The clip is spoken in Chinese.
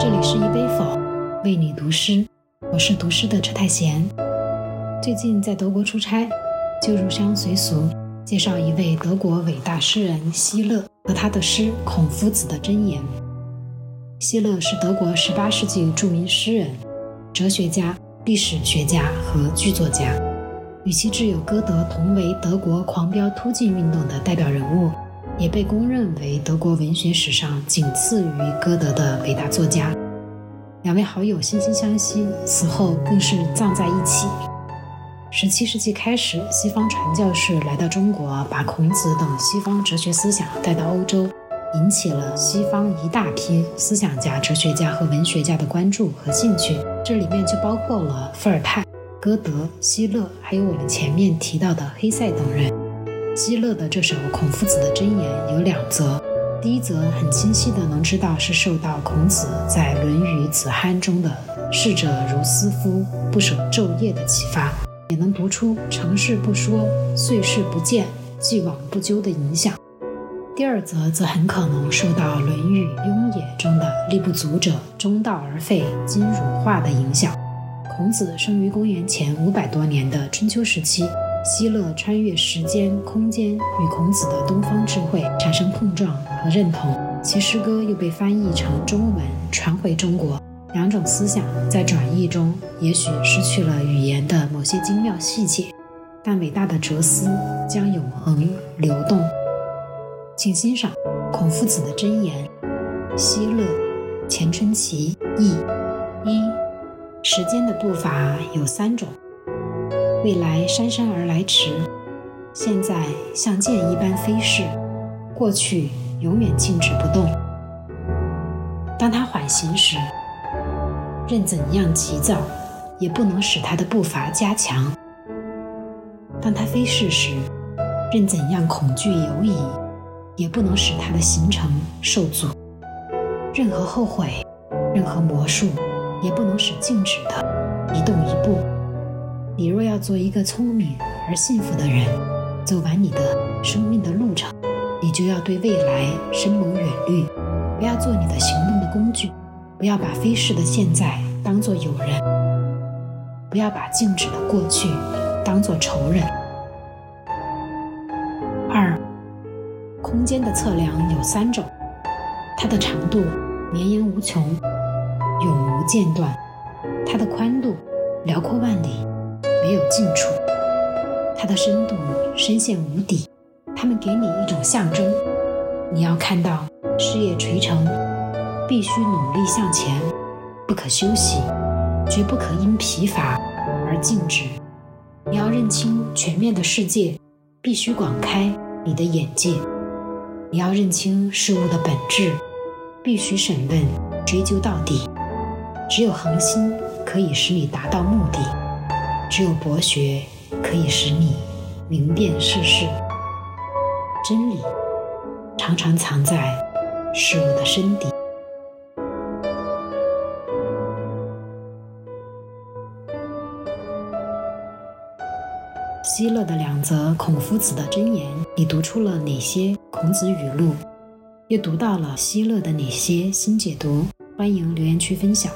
这里是一杯否，为你读诗，我是读诗的车太贤。最近在德国出差，就入乡随俗，介绍一位德国伟大诗人希勒和他的诗《孔夫子的箴言》。希勒是德国18世纪著名诗人、哲学家、历史学家和剧作家，与其挚友歌德同为德国狂飙突进运动的代表人物。也被公认为德国文学史上仅次于歌德的伟大作家。两位好友惺惺相惜，死后更是葬在一起。十七世纪开始，西方传教士来到中国，把孔子等西方哲学思想带到欧洲，引起了西方一大批思想家、哲学家和文学家的关注和兴趣。这里面就包括了伏尔泰、歌德、希勒，还有我们前面提到的黑塞等人。希勒的这首《孔夫子的箴言》有两则，第一则很清晰的能知道是受到孔子在《论语子罕》中的“逝者如斯夫，不舍昼夜”的启发，也能读出“成事不说，遂事不见，既往不咎”的影响。第二则则很可能受到《论语雍也》中的“力不足者，中道而废，今汝化”的影响。孔子生于公元前五百多年的春秋时期。希勒穿越时间、空间，与孔子的东方智慧产生碰撞和认同，其诗歌又被翻译成中文传回中国。两种思想在转译中，也许失去了语言的某些精妙细节，但伟大的哲思将永恒流动。请欣赏孔夫子的箴言：希勒，钱春奇译。一，时间的步伐有三种。未来姗姗而来迟，现在像箭一般飞逝，过去永远静止不动。当他缓行时，任怎样急躁，也不能使他的步伐加强；当他飞逝时，任怎样恐惧犹疑，也不能使他的行程受阻。任何后悔，任何魔术，也不能使静止的一动一步。你若要做一个聪明而幸福的人，走完你的生命的路程，你就要对未来深谋远虑，不要做你的行动的工具，不要把飞逝的现在当作友人，不要把静止的过去当作仇人。二，空间的测量有三种，它的长度绵延无穷，永无间断；它的宽度辽阔万里。没有近处，它的深度深陷无底。它们给你一种象征：你要看到事业垂成，必须努力向前，不可休息，绝不可因疲乏而静止。你要认清全面的世界，必须广开你的眼界。你要认清事物的本质，必须审问、追究到底。只有恒心可以使你达到目的。只有博学可以使你明辨世事，真理常常藏在事物的深底。希勒的两则孔夫子的箴言，你读出了哪些孔子语录？又读到了希勒的哪些新解读？欢迎留言区分享。